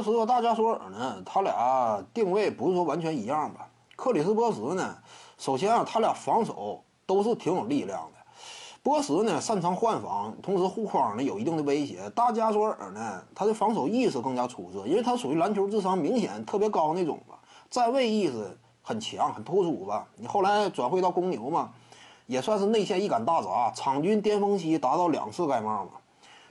波什和大加索尔呢，他俩定位不是说完全一样吧？克里斯波什呢，首先啊，他俩防守都是挺有力量的。波什呢，擅长换防，同时护框呢有一定的威胁。大加索尔呢，他的防守意识更加出色，因为他属于篮球智商明显特别高那种吧，站位意识很强，很突出吧。你后来转会到公牛嘛，也算是内线一杆大闸，场均巅峰期达到两次盖帽嘛。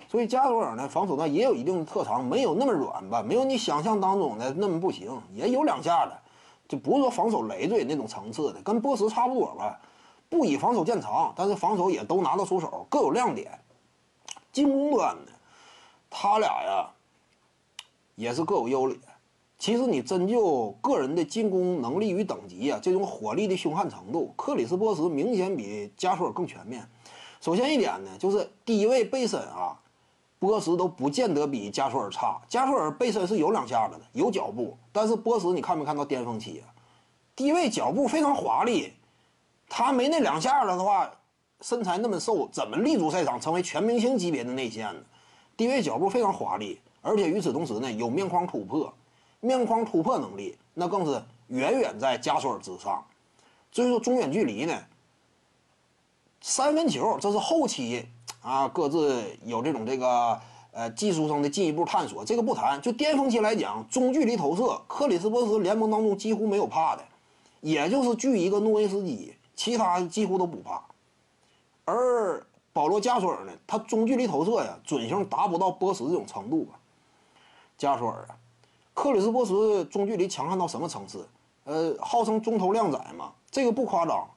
所以加索尔呢，防守呢也有一定的特长，没有那么软吧，没有你想象当中的那么不行，也有两下的，就不是说防守累赘那种层次的，跟波什差不多吧。不以防守见长，但是防守也都拿得出手，各有亮点。进攻端呢，他俩呀也是各有优劣。其实你真就个人的进攻能力与等级啊，这种火力的凶悍程度，克里斯波什明显比加索尔更全面。首先一点呢，就是低位背身啊，波什都不见得比加索尔差。加索尔背身是有两下子的，有脚步，但是波什你看没看到巅峰期啊？低位脚步非常华丽。他没那两下子的话，身材那么瘦，怎么立足赛场成为全明星级别的内线呢？低位脚步非常华丽，而且与此同时呢，有面框突破，面框突破能力那更是远远在加索尔之上。所以说中远距离呢，三分球这是后期啊，各自有这种这个呃技术上的进一步探索，这个不谈。就巅峰期来讲，中距离投射，克里斯波什联盟当中几乎没有怕的，也就是距一个诺维斯基。其他几乎都不怕，而保罗加索尔呢，他中距离投射呀，准星达不到波什这种程度啊。加索尔啊，克里斯波什中距离强悍到什么层次？呃，号称中投靓仔嘛，这个不夸张。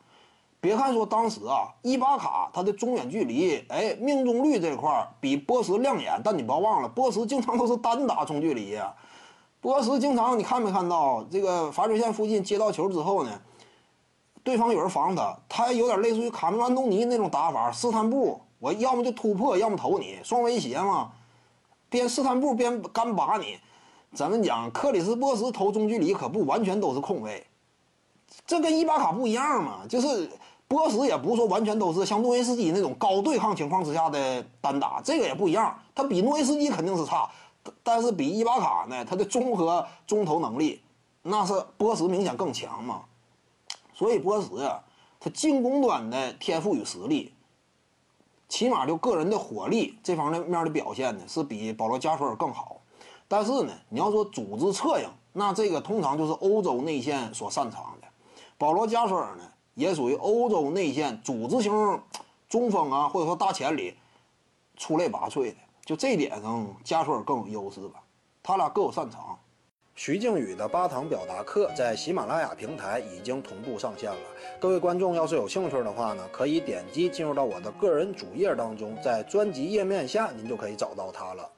别看说当时啊，伊巴卡他的中远距离，哎，命中率这块比波什亮眼，但你不要忘了，波什经常都是单打中距离呀。波什经常你看没看到这个罚球线附近接到球之后呢？对方有人防他，他有点类似于卡梅隆·安东尼那种打法，试探步，我要么就突破，要么投你，双威胁嘛，边试探步边干拔你。怎么讲？克里斯波什投中距离可不完全都是空位，这跟伊巴卡不一样嘛，就是波什也不是说完全都是像诺维斯基那种高对抗情况之下的单打，这个也不一样。他比诺维斯基肯定是差，但是比伊巴卡呢，他的综合中投能力那是波什明显更强嘛。所以波什呀，他进攻端的天赋与实力，起码就个人的火力这方面的表现呢，是比保罗加索尔更好。但是呢，你要说组织策应，那这个通常就是欧洲内线所擅长的。保罗加索尔呢，也属于欧洲内线组织型中锋啊，或者说大前里出类拔萃的。就这点上，加索尔更有优势吧。他俩各有擅长。徐静宇的八堂表达课在喜马拉雅平台已经同步上线了。各位观众要是有兴趣的话呢，可以点击进入到我的个人主页当中，在专辑页面下您就可以找到它了。